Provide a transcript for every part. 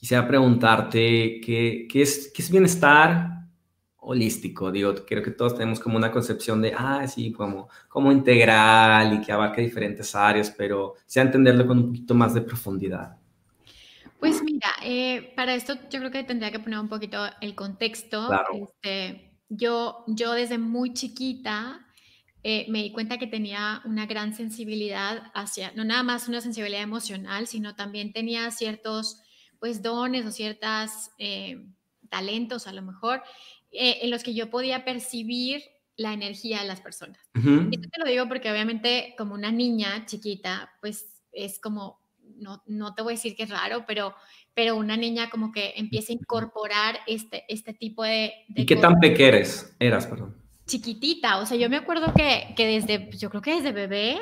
quisiera preguntarte qué, qué, es, qué es bienestar holístico. Digo, creo que todos tenemos como una concepción de, ah, sí, como, como integral y que abarca diferentes áreas, pero sea entenderlo con un poquito más de profundidad. Pues mira, eh, para esto yo creo que tendría que poner un poquito el contexto. Claro. Este, yo, yo desde muy chiquita eh, me di cuenta que tenía una gran sensibilidad hacia, no nada más una sensibilidad emocional, sino también tenía ciertos, pues, dones o ciertos eh, talentos a lo mejor, eh, en los que yo podía percibir la energía de las personas. Y esto te lo digo porque obviamente como una niña chiquita, pues es como, no, no te voy a decir que es raro, pero, pero una niña como que empieza a incorporar este, este tipo de... ¿Y qué tan pequeña eres? Eras, perdón. Chiquitita, o sea, yo me acuerdo que, que desde, yo creo que desde bebé,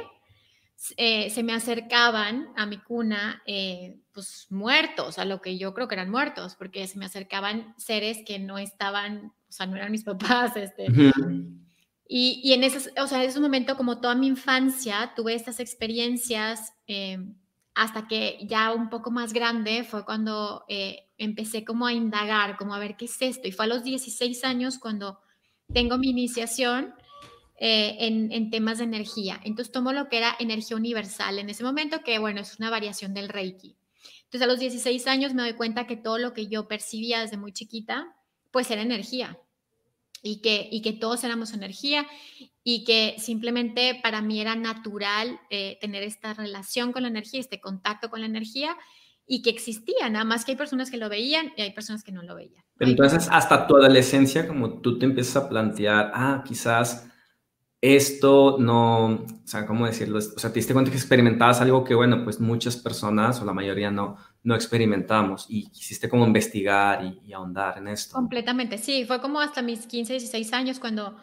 eh, se me acercaban a mi cuna, eh, pues muertos, a lo que yo creo que eran muertos, porque se me acercaban seres que no estaban, o sea, no eran mis papás, este. y, y, en ese, o sea, en ese momento, como toda mi infancia, tuve estas experiencias eh, hasta que ya un poco más grande fue cuando empecé como a indagar, como a ver qué es esto. Y fue a los 16 años cuando tengo mi iniciación eh, en, temas de energía. Entonces tomo lo que era energía universal en ese momento, que bueno, es una variación del Reiki. Entonces a los 16 años me doy cuenta que todo lo que yo percibía desde muy chiquita, pues era energía. Y que, y que todos éramos energía y que simplemente para mí era natural eh, tener esta relación con la energía, este contacto con la energía y que existía, nada más que hay personas que lo veían y hay personas que no lo veían. Pero entonces hasta tu adolescencia, como tú te empiezas a plantear, ah, quizás esto no, o sea, ¿cómo decirlo? O sea, te diste cuenta que experimentabas algo que, bueno, pues muchas personas o la mayoría no, no experimentamos y quisiste como investigar y, ahondar en esto. Completamente, sí, fue como hasta mis 15, 16 años cuando,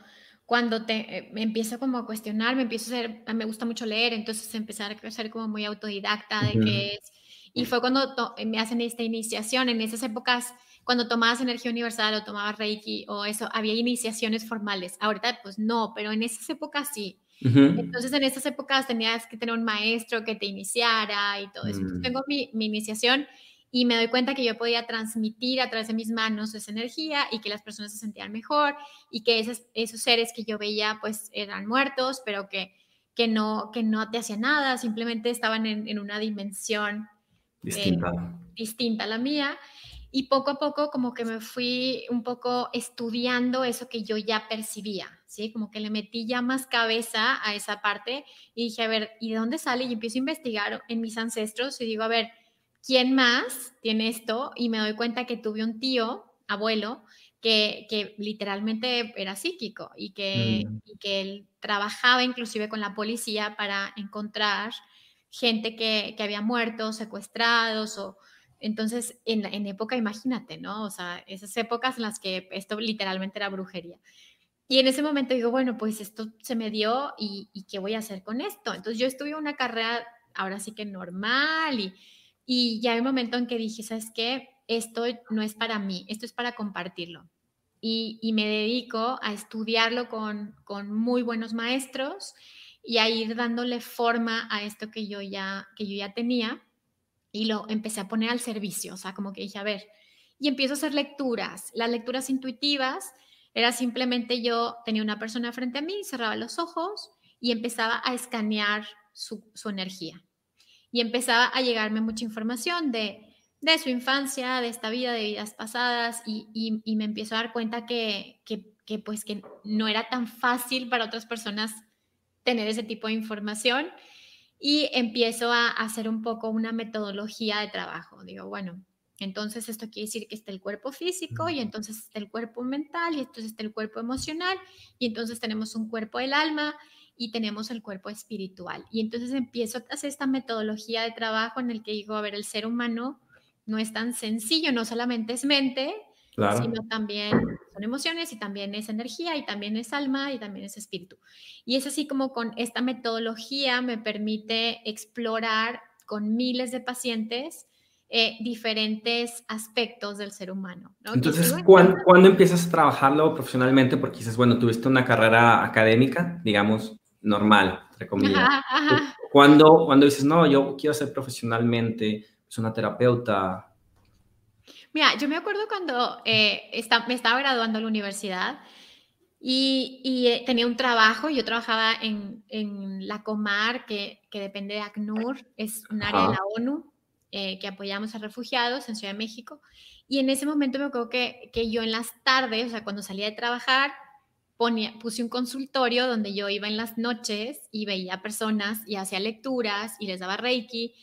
cuando te, eh, me empiezo como a cuestionar, me empiezo a ser, me gusta mucho leer, entonces empezar a ser como muy autodidacta de qué es. Y fue cuando me hacen esta iniciación, en esas épocas cuando tomabas energía universal o tomabas Reiki o eso, había iniciaciones formales. Ahorita pues no, pero en esas épocas sí. Entonces en esas épocas tenías que tener un maestro que te iniciara y todo eso. Entonces, mm. tengo mi, mi, iniciación y me doy cuenta que yo podía transmitir a través de mis manos esa energía y que las personas se sentían mejor y que esos, esos seres que yo veía pues eran muertos, pero que, que, no, que no te hacían nada, simplemente estaban en, en una dimensión distinta. Eh, distinta a la mía y poco a poco como que me fui un poco estudiando eso que yo ya percibía, ¿sí? Como que le metí ya más cabeza a esa parte y dije, a ver, ¿y de dónde sale? Y empiezo a investigar en mis ancestros y digo, a ver, ¿quién más tiene esto? Y me doy cuenta que tuve un tío, abuelo, que, que literalmente era psíquico y que, mm. y que él trabajaba inclusive con la policía para encontrar gente que, que había muerto, secuestrados o entonces, en, en época, imagínate, ¿no? O sea, esas épocas en las que esto literalmente era brujería. Y en ese momento digo, bueno, pues esto se me dio y, y ¿qué voy a hacer con esto? Entonces yo estuve una carrera ahora sí que normal y, y ya hay un momento en que dije, ¿sabes qué? Esto no es para mí, esto es para compartirlo. Y, y me dedico a estudiarlo con, con, muy buenos maestros y a ir dándole forma a esto que yo ya, que yo ya tenía y lo empecé a poner al servicio, o sea, como que dije, a ver, y empiezo a hacer lecturas. Las lecturas intuitivas era simplemente yo tenía una persona frente a mí, cerraba los ojos y empezaba a escanear su, energía. Y empezaba a llegarme mucha información de, de su infancia, de esta vida, de vidas pasadas, y, y, me empiezo a dar cuenta que, que, pues que no era tan fácil para otras personas tener ese tipo de información y empiezo a hacer un poco una metodología de trabajo. Digo, bueno, entonces esto quiere decir que está el cuerpo físico y entonces está el cuerpo mental y entonces está el cuerpo emocional y entonces tenemos un cuerpo del alma y tenemos el cuerpo espiritual. Y entonces empiezo a hacer esta metodología de trabajo en el que digo, a ver, el ser humano no es tan sencillo, no solamente es mente, sino también son emociones y también es energía y también es alma y también es espíritu. Y es así como con esta metodología me permite explorar con miles de pacientes eh, diferentes aspectos del ser humano. Entonces, ¿cuándo, empiezas a trabajarlo profesionalmente? Porque dices, bueno, tuviste una carrera académica, digamos, normal, entre comillas. Cuando, cuando dices, no, yo quiero ser profesionalmente, es pues, una terapeuta, Mira, yo me acuerdo cuando eh, me estaba graduando a la universidad y, eh, tenía un trabajo, yo trabajaba en, la Comar, que, depende de ACNUR, es un área de la ONU eh, que apoyamos a refugiados en Ciudad de México. Y en ese momento me acuerdo que, que yo en las tardes, o sea, cuando salía de trabajar, ponía, puse un consultorio donde yo iba en las noches y veía personas y hacía lecturas y les daba reiki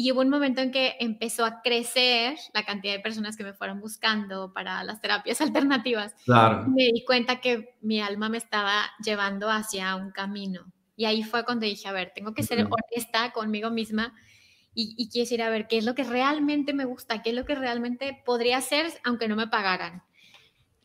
y hubo un momento en que empezó a crecer la cantidad de personas que me fueron buscando para las terapias alternativas. Claro. Me di cuenta que mi alma me estaba llevando hacia un camino. Y ahí fue cuando dije, a ver, tengo que ser honesta conmigo misma y, y quiero decir, a ver, ¿qué es lo que realmente me gusta? ¿Qué es lo que realmente podría hacer aunque no me pagaran?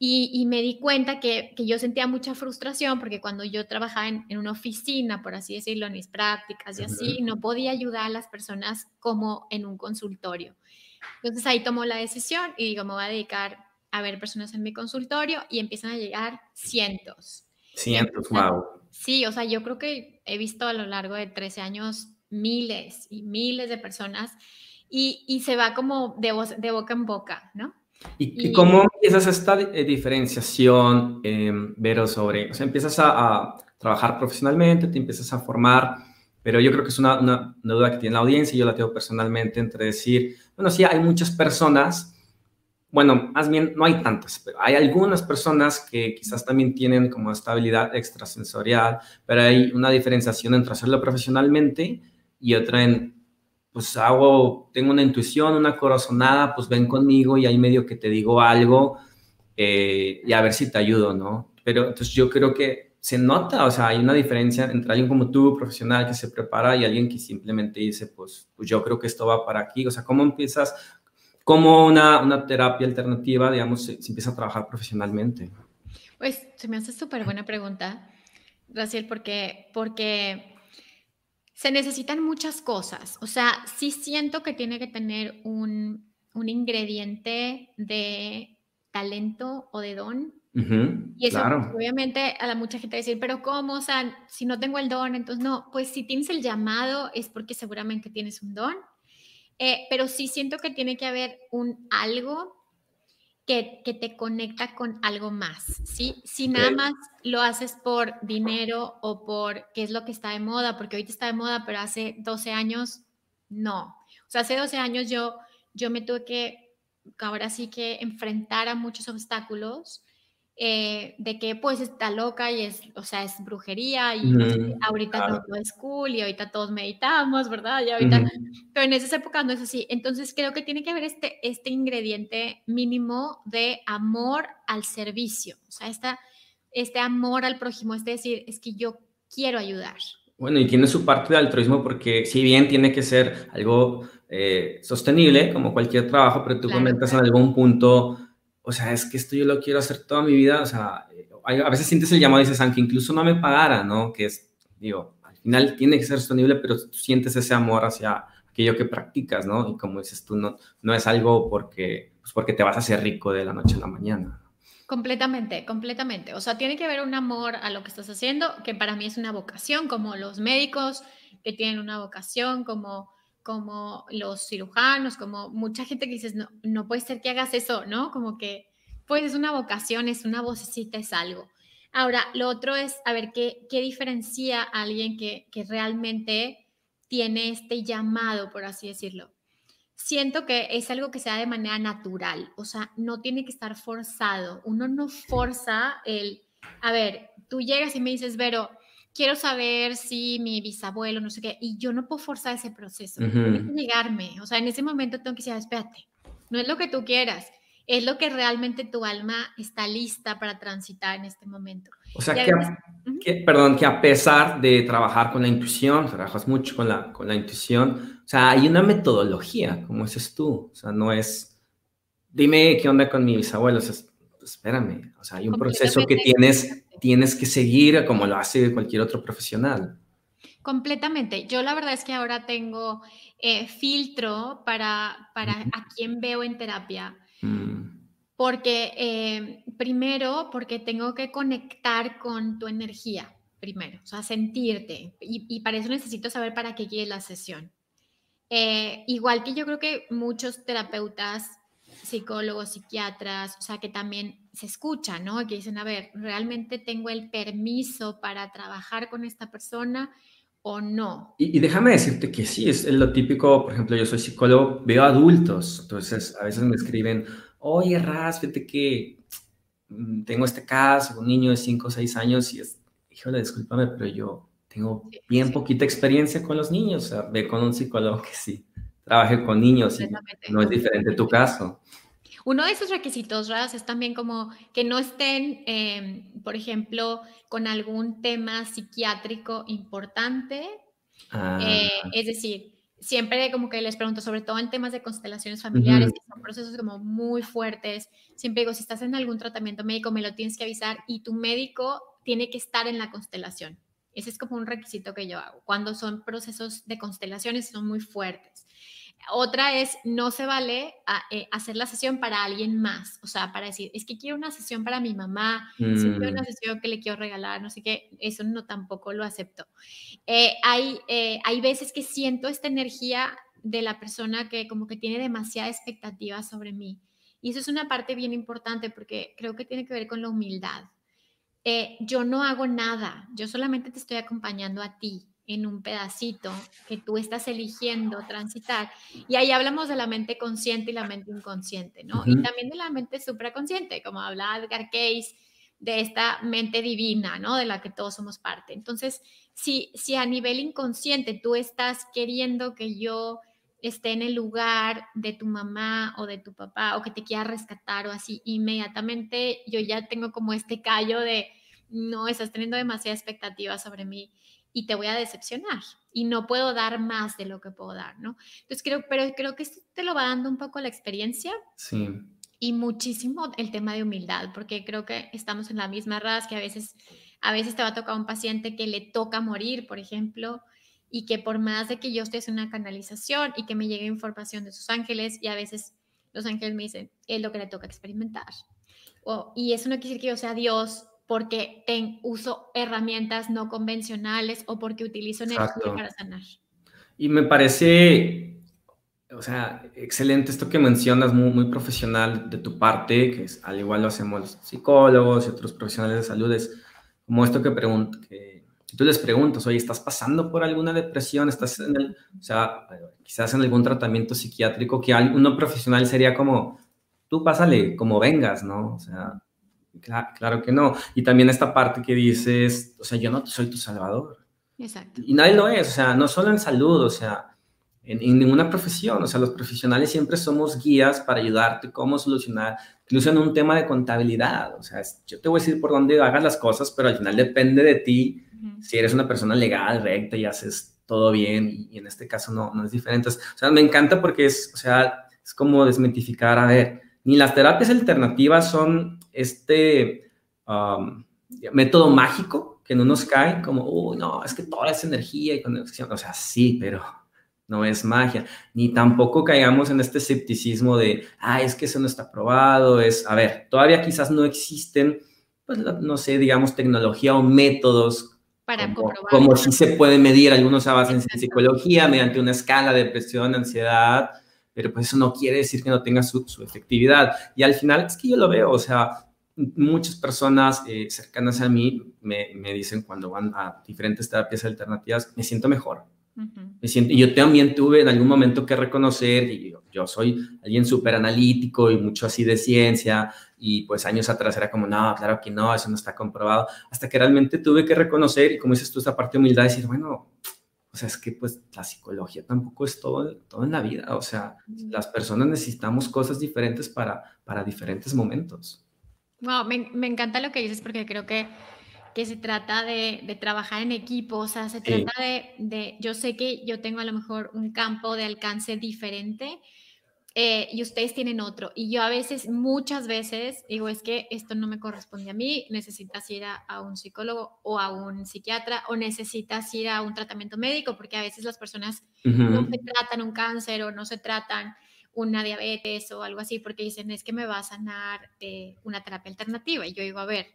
Y, me di cuenta que, yo sentía mucha frustración porque cuando yo trabajaba en, una oficina, por así decirlo, en mis prácticas y así, no podía ayudar a las personas como en un consultorio. Entonces ahí tomó la decisión y digo, me voy a dedicar a ver personas en mi consultorio y empiezan a llegar cientos. Cientos, wow. Sí, o sea, yo creo que he visto a lo largo de 13 años miles y miles de personas y, se va como de, de boca en boca, ¿no? ¿Y, cómo empiezas esta eh, diferenciación, eh, Vero, sobre, o sea, empiezas a, trabajar profesionalmente, te empiezas a formar, pero yo creo que es una, una, duda que tiene la audiencia y yo la tengo personalmente entre decir, bueno, sí, hay muchas personas, bueno, más bien no hay tantas, pero hay algunas personas que quizás también tienen como estabilidad extrasensorial, pero hay una diferenciación entre hacerlo profesionalmente y otra en pues hago, tengo una intuición, una corazonada, pues ven conmigo y ahí medio que te digo algo eh, y a ver si te ayudo, ¿no? Pero entonces yo creo que se nota, o sea, hay una diferencia entre alguien como tú, profesional, que se prepara y alguien que simplemente dice, pues, pues yo creo que esto va para aquí, o sea, ¿cómo empiezas, cómo una, una terapia alternativa, digamos, se, se empieza a trabajar profesionalmente? Pues se me hace súper buena pregunta, Raciel, porque, porque se necesitan muchas cosas. O sea, sí siento que tiene que tener un, ingrediente de talento o de don. y eso, obviamente, a la mucha gente decir, pero ¿cómo? O sea, si no tengo el don, entonces no. Pues si tienes el llamado es porque seguramente tienes un don. Eh, pero sí siento que tiene que haber un algo que, te conecta con algo más, ¿sí? Si nada más lo haces por dinero o por qué es lo que está de moda, porque ahorita está de moda, pero hace 12 años, no. O sea, hace 12 años yo, yo me tuve que, ahora sí que enfrentar a muchos obstáculos eh, de que pues está loca y es, o sea, es brujería y ahorita todo es cool y ahorita todos meditamos, ¿verdad? Y ahorita, pero en esas épocas no es así. Entonces creo que tiene que haber este, este ingrediente mínimo de amor al servicio, o sea, esta, este amor al prójimo, es decir, es que yo quiero ayudar. Bueno, y tiene su parte de altruismo porque si bien tiene que ser algo eh, sostenible, como cualquier trabajo, pero tú comentas en algún punto o sea, es que esto yo lo quiero hacer toda mi vida, o sea, a veces sientes el llamado y dices, aunque incluso no me pagara, ¿no? Que es, digo, al final tiene que ser sostenible, pero tú sientes ese amor hacia aquello que practicas, ¿no? Y como dices tú, no, no es algo porque, pues porque te vas a hacer rico de la noche a la mañana. Completamente, completamente. O sea, tiene que haber un amor a lo que estás haciendo, que para mí es una vocación, como los médicos que tienen una vocación, como como los cirujanos, como mucha gente que dices, no, no puede ser que hagas eso, ¿no? Como que, pues es una vocación, es una vocecita, es algo. Ahora, lo otro es, a ver, ¿qué, qué diferencia a alguien que, que realmente tiene este llamado, por así decirlo? Siento que es algo que se da de manera natural, o sea, no tiene que estar forzado. Uno no forza el, a ver, tú llegas y me dices, Vero, quiero saber si mi bisabuelo, no sé qué, y yo no puedo forzar ese proceso, tiene que llegarme, o sea, en ese momento tengo que decir, espérate, no es lo que tú quieras, es lo que realmente tu alma está lista para transitar en este momento. O sea, que, perdón, que a pesar de trabajar con la intuición, trabajas mucho con la, con la intuición, o sea, hay una metodología, como dices tú, o sea, no es, dime qué onda con mi bisabuelo, o sea, espérame, o sea, hay un proceso que tienes tienes que seguir como lo hace cualquier otro profesional. Completamente. Yo la verdad es que ahora tengo eh, filtro para, para a quién veo en terapia. Mm. Porque, eh, primero, porque tengo que conectar con tu energía, primero, o sea, sentirte. Y, para eso necesito saber para qué quiere la sesión. Eh, igual que yo creo que muchos terapeutas psicólogos, psiquiatras, o sea, que también se escuchan, ¿no? Que dicen, a ver, ¿realmente tengo el permiso para trabajar con esta persona o no? Y, déjame decirte que sí, es lo típico, por ejemplo, yo soy psicólogo, veo adultos, entonces a veces me escriben, oye, Raz, fíjate que mm, tengo este caso, un niño de 5 o 6 años y es, híjole, discúlpame, pero yo tengo bien poquita experiencia con los niños, o sea, ve con un psicólogo que sí trabaje con niños y no es diferente tu caso. Uno de esos requisitos, Raz, es también como que no estén, em, por ejemplo, con algún tema psiquiátrico importante. Ah. Eh, es decir, siempre como que les pregunto, sobre todo en temas de constelaciones familiares, que son procesos como muy fuertes, siempre digo, si estás en algún tratamiento médico, me lo tienes que avisar y tu médico tiene que estar en la constelación. Ese es como un requisito que yo hago. Cuando son procesos de constelaciones son muy fuertes. Otra es, no se vale eh, hacer la sesión para alguien más, o sea, para decir, es que quiero una sesión para mi mamá, quiero una mm. sesión que le quiero regalar, no sé qué, eso no tampoco lo acepto. Eh, hay, eh, hay veces que siento esta energía de la persona que como que tiene demasiada expectativa sobre mí. Y eso es una parte bien importante porque creo que tiene que ver con la humildad. yo no hago nada, yo solamente te estoy acompañando a ti en un pedacito que tú estás eligiendo transitar. Y ahí hablamos de la mente consciente y la mente inconsciente, ¿no? Y también de la mente supraconsciente, como habla Edgar Case, de esta mente divina, ¿no? De la que todos somos parte. Entonces, si, si a nivel inconsciente tú estás queriendo que yo esté en el lugar de tu mamá o de tu papá o que te quiera rescatar o así, inmediatamente yo ya tengo como este callo de, no, estás teniendo demasiada expectativa sobre mí y te voy a decepcionar y no puedo dar más de lo que puedo dar, ¿no? Entonces creo, pero creo que esto te lo va dando un poco la experiencia. Sí. Y muchísimo el tema de humildad, porque creo que estamos en la misma raza, que a veces, a veces te va a tocar un paciente que le toca morir, por ejemplo, y que por más de que yo esté en una canalización y que me llegue información de sus ángeles, y a veces los ángeles me dicen, es lo que le toca experimentar. y eso no quiere decir que yo sea Dios porque ten, uso herramientas no convencionales o porque utilizo energía para sanar. Y me parece, o sea, excelente esto que mencionas, muy, muy profesional de tu parte, que es, al igual lo hacemos los psicólogos y otros profesionales de salud, es como esto que, pregunto, que tú les preguntas, oye, ¿estás pasando por alguna depresión? ¿Estás en el, o sea, quizás en algún tratamiento psiquiátrico que uno profesional sería como, tú pásale como vengas, ¿no? O sea, Claro, que no. Y también esta parte que dices, o sea, yo no soy tu salvador. Exacto. Y nadie lo es, o sea, no solo en salud, o sea, en, ninguna profesión, o sea, los profesionales siempre somos guías para ayudarte cómo solucionar, incluso en un tema de contabilidad, o sea, yo te voy a decir por dónde hagas las cosas, pero al final depende de ti si eres una persona legal, recta y haces todo bien, y, en este caso no, no es diferente. O sea, me encanta porque es, o sea, es como desmitificar, a ver, ni las terapias alternativas son este um, método mágico que no nos cae como, uy, no, es que toda esa energía y conexión, o sea, sí, pero no es magia. Ni tampoco caigamos en este escepticismo de, ah, es que eso no está probado, es, a ver, todavía quizás no existen, pues, no sé, digamos, tecnología o métodos para como, como si se puede medir. Algunos avances en psicología mediante una escala de depresión, ansiedad, pero pues eso no quiere decir que no tenga su, efectividad. Y al final es que yo lo veo, o sea, muchas personas eh, cercanas a mí me, me, dicen cuando van a diferentes terapias alternativas, me siento mejor. me siento, y yo también tuve en algún momento que reconocer, y yo, yo soy alguien súper analítico y mucho así de ciencia, y pues años atrás era como, no, claro que no, eso no está comprobado, hasta que realmente tuve que reconocer, y como dices tú, esta parte de humildad, decir, bueno, o sea, es que pues la psicología tampoco es todo, todo en la vida. O sea, las personas necesitamos cosas diferentes para, para diferentes momentos. Wow, me, me encanta lo que dices porque creo que, que se trata de, de trabajar en equipo, o sea, se trata de, de, yo sé que yo tengo a lo mejor un campo de alcance diferente, eh, y ustedes tienen otro. Y yo a veces, muchas veces, digo, es que esto no me corresponde a mí, necesitas ir a, un psicólogo o a un psiquiatra o necesitas ir a un tratamiento médico, porque a veces las personas no se tratan un cáncer o no se tratan una diabetes o algo así, porque dicen, es que me va a sanar una terapia alternativa. Y yo digo, a ver,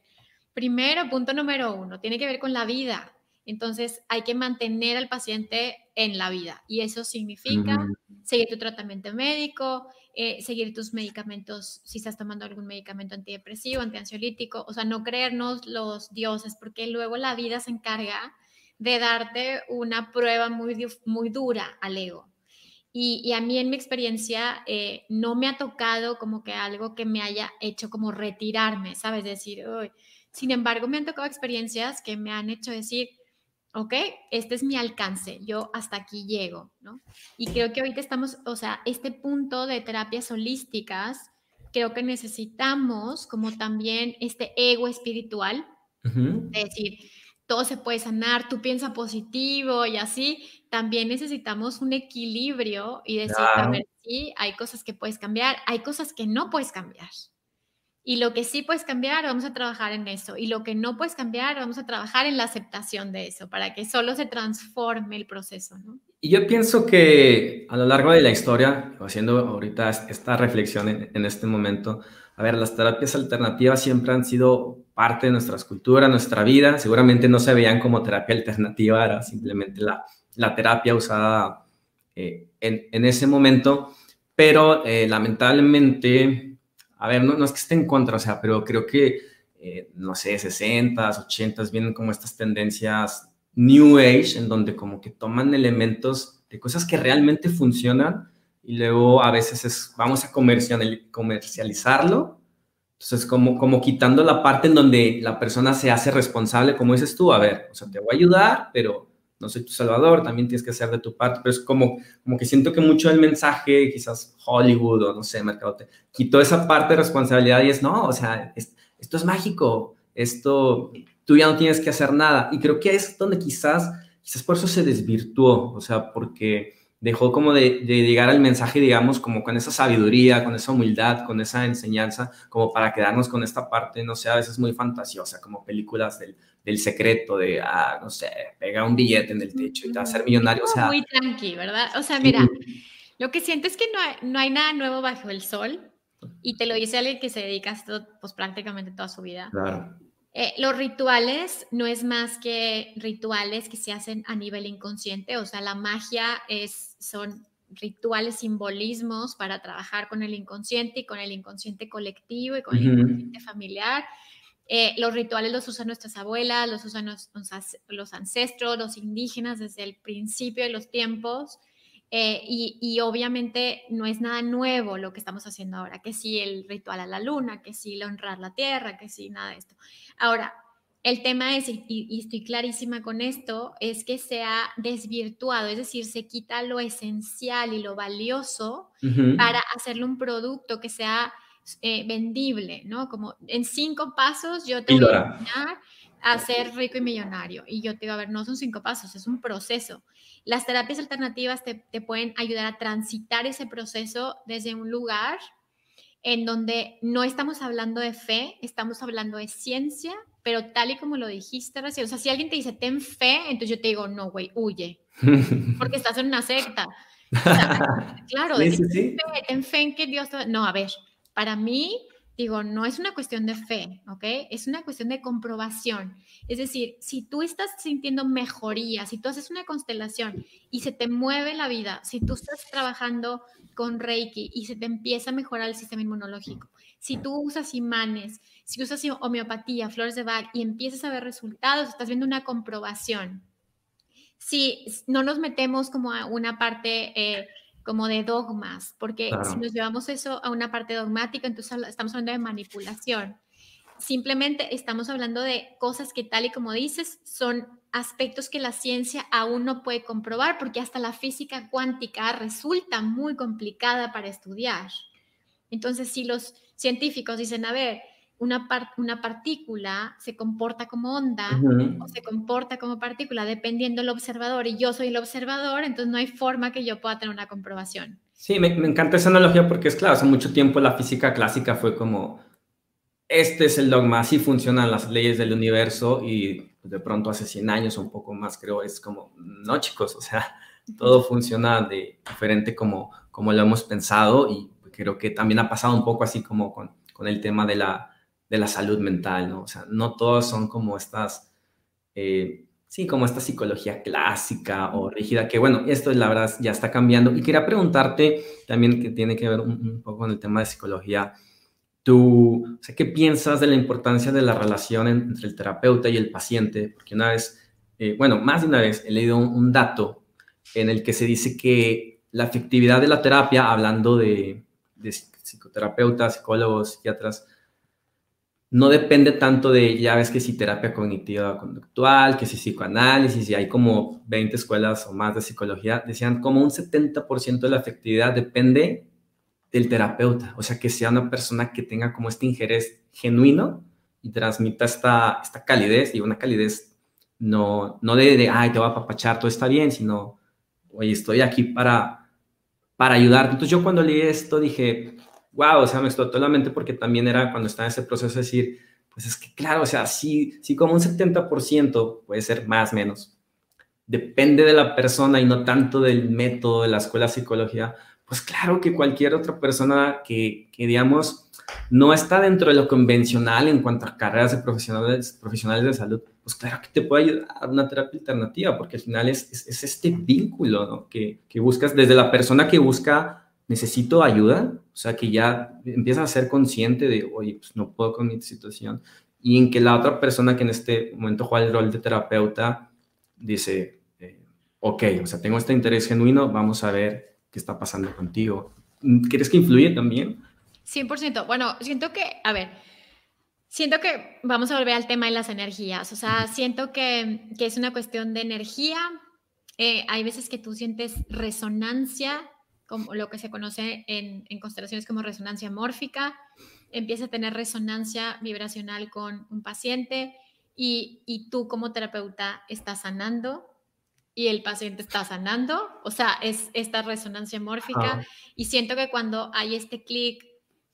primero, punto número uno, tiene que ver con la vida. Entonces hay que mantener al paciente en la vida y eso significa seguir tu tratamiento médico, eh, seguir tus medicamentos, si estás tomando algún medicamento antidepresivo, antiansiolítico, o sea, no creernos los dioses, porque luego la vida se encarga de darte una prueba muy, muy dura al ego. Y, a mí en mi experiencia eh, no me ha tocado como que algo que me haya hecho como retirarme, ¿sabes? Decir, sin embargo, me han tocado experiencias que me han hecho decir, ok, este es mi alcance, yo hasta aquí llego, ¿no? Y creo que ahorita estamos, o sea, este punto de terapias holísticas, creo que necesitamos como también este ego espiritual, es decir, todo se puede sanar, tú piensas positivo y así, también necesitamos un equilibrio y decir, a ver, sí, hay cosas que puedes cambiar, hay cosas que no puedes cambiar. Y lo que sí puedes cambiar, vamos a trabajar en eso. Y lo que no puedes cambiar, vamos a trabajar en la aceptación de eso, para que solo se transforme el proceso, ¿no? Y yo pienso que a lo largo de la historia, haciendo ahorita esta reflexión en, este momento, a ver, las terapias alternativas siempre han sido parte de nuestras culturas, nuestra vida. Seguramente no se veían como terapia alternativa, era simplemente la, la terapia usada eh, en, en, ese momento. Pero eh, lamentablemente a ver, no, es que esté en contra, o sea, pero creo que, eh, no sé, 60s, 80s vienen como estas tendencias New Age, en donde como que toman elementos de cosas que realmente funcionan y luego a veces es, vamos a comercializarlo. Entonces, como, como quitando la parte en donde la persona se hace responsable, como dices tú, a ver, o sea, te voy a ayudar, pero no soy tu salvador, también tienes que hacer de tu parte, pero es como, como que siento que mucho del mensaje, quizás Hollywood o no sé, Mercado, quitó esa parte de responsabilidad y es, no, o sea, esto es mágico, esto, tú ya no tienes que hacer nada. Y creo que es donde quizás, quizás por eso se desvirtuó, o sea, porque dejó como de, de, llegar al mensaje, digamos, como con esa sabiduría, con esa humildad, con esa enseñanza, como para quedarnos con esta parte, no sé, a veces muy fantasiosa, como películas del el secreto de, ah, no sé, pega un billete en el techo y te vas a ser millonario. O sea, muy tranqui, ¿verdad? O sea, mira, lo que siento es que no hay, no hay nada nuevo bajo el sol y te lo dice alguien que se dedica a esto pues prácticamente toda su vida. Claro. Eh, los rituales no es más que rituales que se hacen a nivel inconsciente, o sea, la magia es, son rituales, simbolismos para trabajar con el inconsciente y con el inconsciente colectivo y con el inconsciente familiar eh, los rituales los usan nuestras abuelas, los usan los, ancestros, los indígenas desde el principio de los tiempos. Eh, y, obviamente no es nada nuevo lo que estamos haciendo ahora, que sí el ritual a la luna, que sí el honrar la tierra, que sí nada de esto. Ahora, el tema es, y, estoy clarísima con esto, es que se ha desvirtuado, es decir, se quita lo esencial y lo valioso para hacerle un producto que sea eh, vendible, ¿no? Como en cinco pasos yo te voy a enseñar a ser rico y millonario. Y yo te digo, a ver, no son cinco pasos, es un proceso. Las terapias alternativas te, te pueden ayudar a transitar ese proceso desde un lugar en donde no estamos hablando de fe, estamos hablando de ciencia, pero tal y como lo dijiste recién, o sea, si alguien te dice, ten fe, entonces yo te digo, no, güey, huye, porque estás en una secta. claro, sí, sí, sí. Fe, ten fe en que Dios... No, a ver, para mí, digo, no es una cuestión de fe, ¿ok? Es una cuestión de comprobación. Es decir, si tú estás sintiendo mejoría, si tú haces una constelación y se te mueve la vida, si tú estás trabajando con Reiki y se te empieza a mejorar el sistema inmunológico, si tú usas imanes, si usas homeopatía, flores de Bach y empiezas a ver resultados, estás viendo una comprobación. Si no nos metemos como a una parte... Eh, como de dogmas, porque si nos llevamos eso a una parte dogmática, entonces estamos hablando de manipulación. Simplemente estamos hablando de cosas que tal y como dices, son aspectos que la ciencia aún no puede comprobar, porque hasta la física cuántica resulta muy complicada para estudiar. Entonces, si los científicos dicen, a ver, una, una partícula se comporta como onda o se comporta como partícula dependiendo del observador y yo soy el observador, entonces no hay forma que yo pueda tener una comprobación. Sí, me, encanta esa analogía porque es claro, hace mucho tiempo la física clásica fue como, este es el dogma, así funcionan las leyes del universo y de pronto hace 100 años o un poco más creo, es como, no chicos, o sea, todo funciona de diferente como, como lo hemos pensado y creo que también ha pasado un poco así como con, con el tema de la de la salud mental, ¿no? O sea, no todos son como estas, eh, sí, como esta psicología clásica o rígida, que bueno, esto la verdad ya está cambiando. Y quería preguntarte también que tiene que ver un, poco con el tema de psicología. Tú, o sea, ¿qué piensas de la importancia de la relación entre el terapeuta y el paciente? Porque una vez, eh, bueno, más de una vez he leído un, dato en el que se dice que la efectividad de la terapia, hablando de, de psicoterapeutas, psicólogos, psiquiatras, no depende tanto de, ya ves que si terapia cognitiva conductual, que si psicoanálisis, y hay como 20 escuelas o más de psicología, decían como un 70% de la efectividad depende del terapeuta, o sea, que sea una persona que tenga como este interés genuino y transmita esta, esta calidez, y una calidez no, no de, de, ay, te voy a apapachar, todo está bien, sino, oye, estoy aquí para, para ayudarte. Entonces yo cuando leí esto dije, wow, o sea, me explotó la mente porque también era cuando estaba en ese proceso de decir, pues es que claro, o sea, sí, sí como un 70% puede ser más, menos. Depende de la persona y no tanto del método de la escuela de psicología, pues claro que cualquier otra persona que, que digamos, no está dentro de lo convencional en cuanto a carreras de profesionales, profesionales de salud, pues claro que te puede ayudar una terapia alternativa, porque al final es, es, es este vínculo ¿no? que, que buscas desde la persona que busca necesito ayuda, o sea, que ya empieza a ser consciente de, oye, pues no puedo con mi situación, y en que la otra persona que en este momento juega el rol de terapeuta dice, eh, ok, o sea, tengo este interés genuino, vamos a ver qué está pasando contigo. ¿Crees que influye también? 100%. Bueno, siento que, a ver, siento que vamos a volver al tema de las energías, o sea, siento que, que es una cuestión de energía. Eh, hay veces que tú sientes resonancia como lo que se conoce en, constelaciones como resonancia mórfica, empieza a tener resonancia vibracional con un paciente y, tú como terapeuta estás sanando y el paciente está sanando, o sea, es esta resonancia mórfica y siento que cuando hay este clic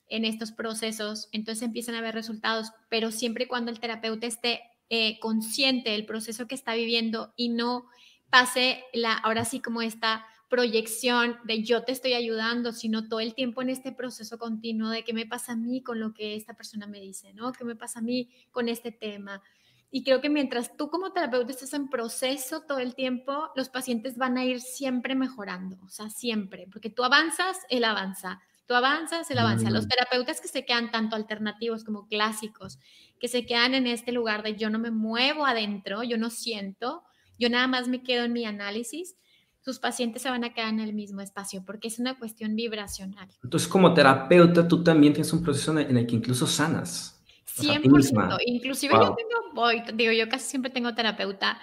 en estos procesos, entonces empiezan a haber resultados, pero siempre y cuando el terapeuta esté eh, consciente del proceso que está viviendo y no pase la, ahora sí como esta proyección de yo te estoy ayudando, sino todo el tiempo en este proceso continuo de qué me pasa a mí con lo que esta persona me dice, ¿no? ¿Qué me pasa a mí con este tema? Y creo que mientras tú como terapeuta estás en proceso todo el tiempo, los pacientes van a ir siempre mejorando, o sea, siempre, porque tú avanzas, él avanza, tú avanzas, él avanza. Los terapeutas que se quedan tanto alternativos como clásicos, que se quedan en este lugar de yo no me muevo adentro, yo no siento, yo nada más me quedo en mi análisis, sus pacientes se van a quedar en el mismo espacio porque es una cuestión vibracional. Entonces, como terapeuta, tú también tienes un proceso en el que incluso sanas. 100%. Inclusive yo tengo, voy, digo, yo casi siempre tengo terapeuta,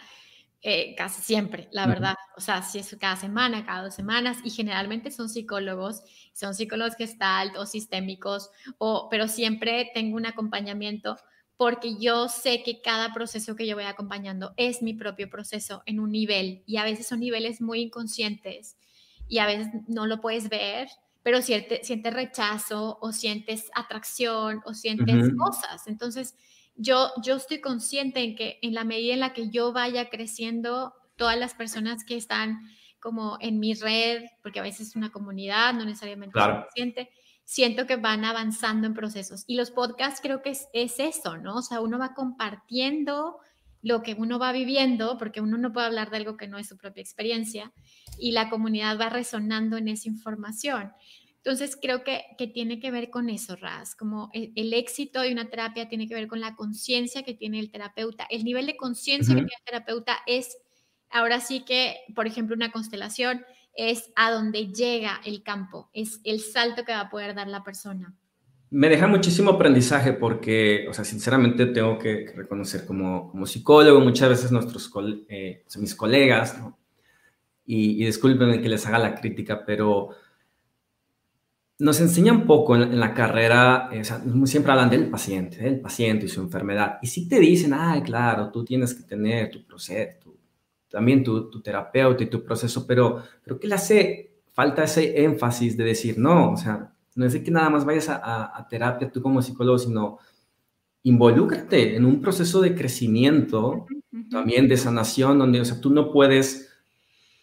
eh, casi siempre, la verdad. O sea, si es cada semana, cada dos semanas, y generalmente son psicólogos, son psicólogos gestalt o sistémicos, o, pero siempre tengo un acompañamiento porque yo sé que cada proceso que yo voy acompañando es mi propio proceso en un nivel y a veces son niveles muy inconscientes y a veces no lo puedes ver, pero sientes, sientes rechazo o sientes atracción o sientes cosas. Entonces, yo, yo estoy consciente en que en la medida en la que yo vaya creciendo, todas las personas que están como en mi red, porque a veces es una comunidad, no necesariamente claro. es siento que van avanzando en procesos. Y los podcasts creo que es, eso, ¿no? O sea, uno va compartiendo lo que uno va viviendo, porque uno no puede hablar de algo que no es su propia experiencia, y la comunidad va resonando en esa información. Entonces, creo que, que tiene que ver con eso, Raz, como el, éxito de una terapia tiene que ver con la conciencia que tiene el terapeuta. El nivel de conciencia que tiene el terapeuta es, ahora sí que, por ejemplo, una constelación, es a donde llega el campo, es el salto que va a poder dar la persona. Me deja muchísimo aprendizaje porque, o sea, sinceramente tengo que reconocer como, como psicólogo, muchas veces nuestros, eh, mis colegas, y, y discúlpenme que les haga la crítica, pero nos enseñan poco en, la carrera, eh, o sea, siempre hablan del paciente, del paciente y su enfermedad. Y si te dicen, ah, claro, tú tienes que tener tu proceso, también tu, tu, terapeuta y tu proceso, pero creo que le hace falta ese énfasis de decir, no, o sea, no es de que nada más vayas a, a, terapia tú como psicólogo, sino involúcrate en un proceso de crecimiento, también de sanación, donde, o sea, tú no puedes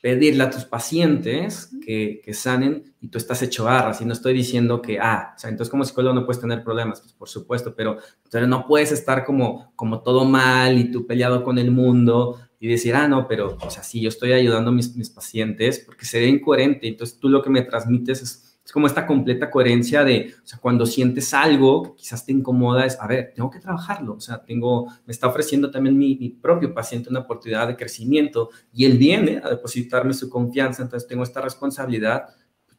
pedirle a tus pacientes que, que, sanen y tú estás hecho garras y no estoy diciendo que, ah, o sea, entonces como psicólogo no puedes tener problemas, pues por supuesto, pero no puedes estar como, como todo mal y tú peleado con el mundo y decir, ah, no, pero, o sea, sí, yo estoy ayudando a mis, mis pacientes porque sería incoherente, entonces tú lo que me transmites es es como esta completa coherencia de, o sea, cuando sientes algo que quizás te incomoda, es, a ver, tengo que trabajarlo, o sea, tengo, me está ofreciendo también mi, mi propio paciente una oportunidad de crecimiento y él viene a depositarme su confianza, entonces tengo esta responsabilidad,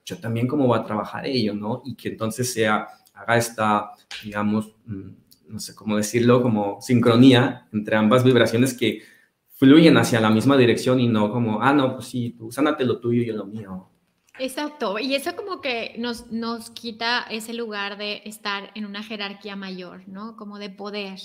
yo también cómo voy a trabajar ello, ¿no? Y que entonces sea, haga esta, digamos, mm, no sé cómo decirlo, como sincronía entre ambas vibraciones que fluyen hacia la misma dirección y no como, ah, no, pues sí, tú sánate lo tuyo y yo lo mío. Exacto, y eso como que nos, nos quita ese lugar de estar en una jerarquía mayor, ¿no? Como de poder,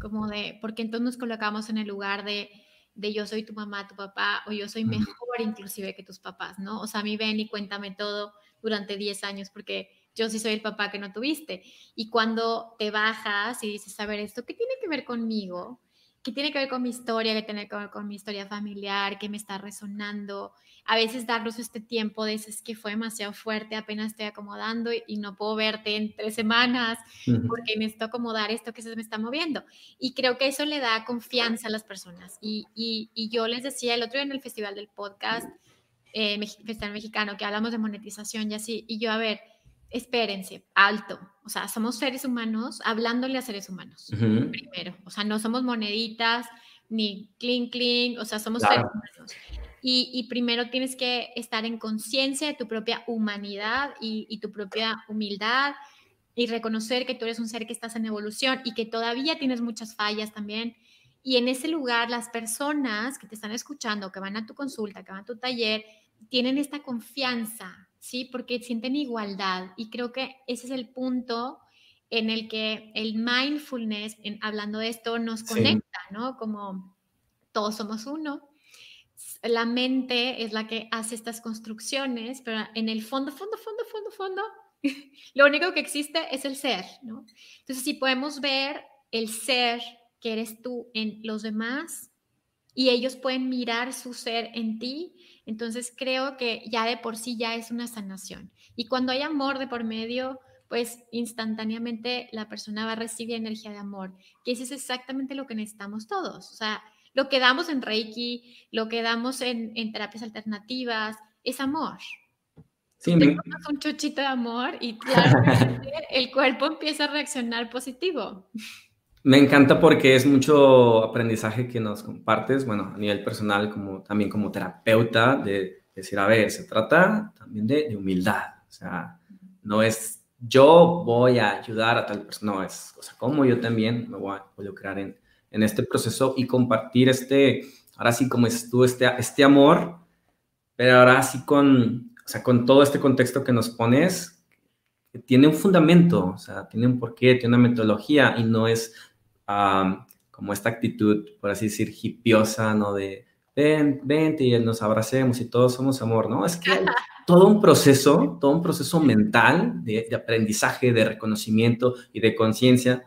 como de, porque entonces nos colocamos en el lugar de, de yo soy tu mamá, tu papá, o yo soy mejor inclusive que tus papás, ¿no? O sea, a mí ven y cuéntame todo durante 10 años porque yo sí soy el papá que no tuviste. Y cuando te bajas y dices, a ver, ¿esto qué tiene que ver conmigo? ¿Qué tiene que ver con mi historia? ¿Qué tiene que ver con mi historia familiar? ¿Qué me está resonando? a veces darnos este tiempo de es que fue demasiado fuerte, apenas estoy acomodando y, no puedo verte en tres semanas porque necesito acomodar esto que se me está moviendo. Y creo que eso le da confianza a las personas. Y, y, yo les decía el otro día en el festival del podcast, eh, Festival Mexicano, que hablamos de monetización y así, y yo, a ver, espérense, alto. O sea, somos seres humanos hablándole a seres humanos, primero. O sea, no somos moneditas ni clink clink, o sea, somos seres humanos. Y, primero tienes que estar en conciencia de tu propia humanidad y, tu propia humildad y reconocer que tú eres un ser que estás en evolución y que todavía tienes muchas fallas también. Y en ese lugar, las personas que te están escuchando, que van a tu consulta, que van a tu taller, tienen esta confianza, ¿sí? Porque sienten igualdad. Y creo que ese es el punto en el que el mindfulness, en, hablando de esto, nos conecta, ¿no? Como todos somos uno, la mente es la que hace estas construcciones, pero en el fondo, fondo, fondo, fondo, fondo, lo único que existe es el ser, ¿no? Entonces, si podemos ver el ser que eres tú en los demás y ellos pueden mirar su ser en ti, entonces creo que ya de por sí ya es una sanación. Y cuando hay amor de por medio, pues instantáneamente la persona va a recibir energía de amor, que eso es exactamente lo que necesitamos todos. O sea, lo que damos en Reiki, lo que damos en, terapias alternativas, es amor. Sí, Te un chuchito de amor y el cuerpo empieza a reaccionar positivo. Me encanta porque es mucho aprendizaje que nos compartes, bueno, a nivel personal, como también como terapeuta, de decir, a ver, se trata también de, humildad, o sea, no es yo voy a ayudar a tal persona, no, es, o sea, como yo también me voy a involucrar en, en este proceso y compartir este, ahora sí como es tú, este, este amor, pero ahora sí con, o sea, con todo este contexto que nos pones, que tiene un fundamento, o sea, tiene un porqué, tiene una metodología y no es como esta actitud, por así decir, hipiosa, ¿no? De ven, vente y nos abracemos y todos somos amor, ¿no? Es que todo un proceso, todo un proceso mental de, de aprendizaje, de reconocimiento y de conciencia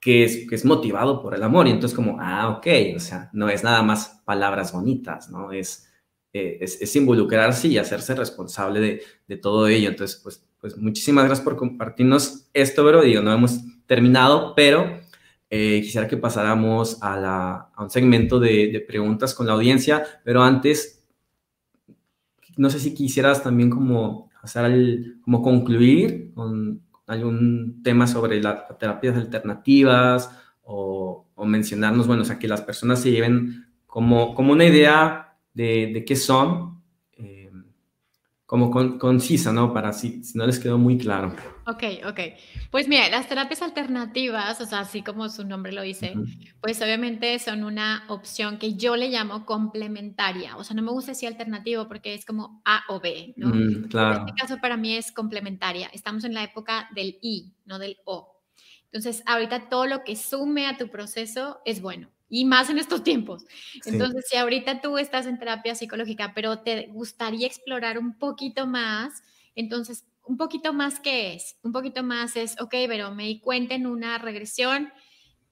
que es, que es motivado por el amor. Y entonces como, ah, ok, o sea, no es nada más palabras bonitas, ¿no? Es, eh, es, involucrarse y hacerse responsable de, de, todo ello. Entonces, pues, pues muchísimas gracias por compartirnos esto, pero no hemos terminado, pero eh, quisiera que pasáramos a, un segmento de, preguntas con la audiencia, pero antes, no sé si quisieras también como hacer como concluir con, algún tema sobre las terapias alternativas o, mencionarnos, bueno, o sea, que las personas se lleven como, como una idea de, qué son, como concisa, ¿no? Para si, si no les quedó muy claro. Ok, ok. Pues mira, las terapias alternativas, o sea, así como su nombre lo dice, pues obviamente son una opción que yo le llamo complementaria. O sea, no me gusta decir alternativo porque es como A o B, ¿no? claro. En este caso para mí es complementaria. Estamos en la época del I, no del O. Entonces, ahorita todo lo que sume a tu proceso es bueno. Y más en estos tiempos. Entonces, si ahorita tú estás en terapia psicológica, pero te gustaría explorar un poquito más, entonces un poquito más que es, un poquito más es, ok, pero me di cuenta en una regresión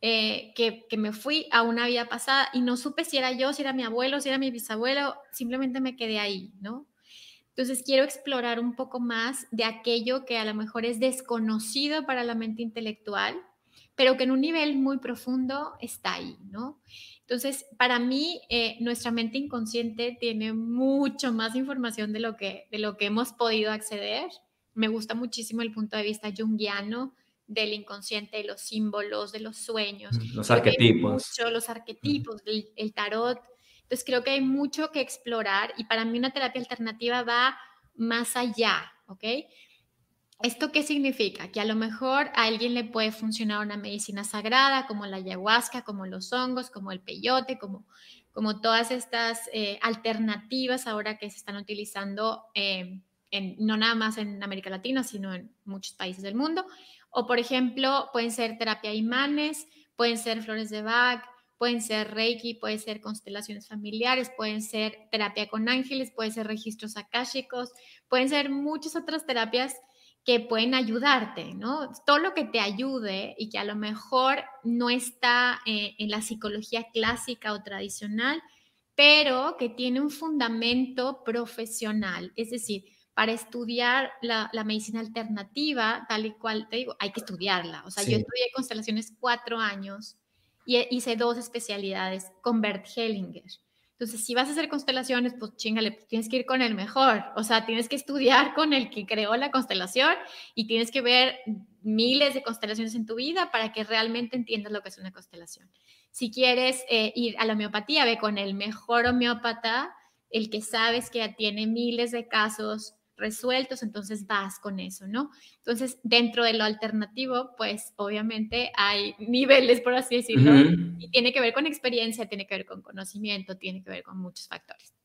eh, que, que, me fui a una vida pasada y no supe si era yo, si era mi abuelo, si era mi bisabuelo, simplemente me quedé ahí, ¿no? Entonces quiero explorar un poco más de aquello que a lo mejor es desconocido para la mente intelectual, pero que en un nivel muy profundo está ahí, ¿no? Entonces, para mí, eh, nuestra mente inconsciente tiene mucho más información de lo, que, de lo que hemos podido acceder. Me gusta muchísimo el punto de vista junguiano del inconsciente, de los símbolos, de los sueños. Los arquetipos. Mucho, los arquetipos, el tarot entonces creo que hay mucho que explorar y para mí una terapia alternativa va más allá, ¿ok? ¿Esto qué significa? Que a lo mejor a alguien le puede funcionar una medicina sagrada como la ayahuasca, como los hongos, como el peyote, como, como todas estas eh, alternativas ahora que se están utilizando, eh, en, no nada más en América Latina, sino en muchos países del mundo. O por ejemplo, pueden ser terapia imanes, pueden ser flores de Bach, Pueden ser Reiki, puede ser constelaciones familiares, pueden ser terapia con ángeles, pueden ser registros akáshicos, pueden ser muchas otras terapias que pueden ayudarte, ¿no? Todo lo que te ayude y que a lo mejor no está eh, en la psicología clásica o tradicional, pero que tiene un fundamento profesional. Es decir, para estudiar la, medicina alternativa, tal y cual te digo, hay que estudiarla. O sea, yo estudié constelaciones cuatro años y hice dos especialidades con Bert Hellinger. Entonces, si vas a hacer constelaciones, pues chingale, pues tienes que ir con el mejor. O sea, tienes que estudiar con el que creó la constelación y tienes que ver miles de constelaciones en tu vida para que realmente entiendas lo que es una constelación. Si quieres eh, ir a la homeopatía, ve con el mejor homeópata, el que sabes que tiene miles de casos resueltos, entonces vas con eso, ¿no? Entonces, dentro de lo alternativo, pues obviamente hay niveles, por así decirlo, y tiene que ver con experiencia, tiene que ver con conocimiento, tiene que ver con muchos factores.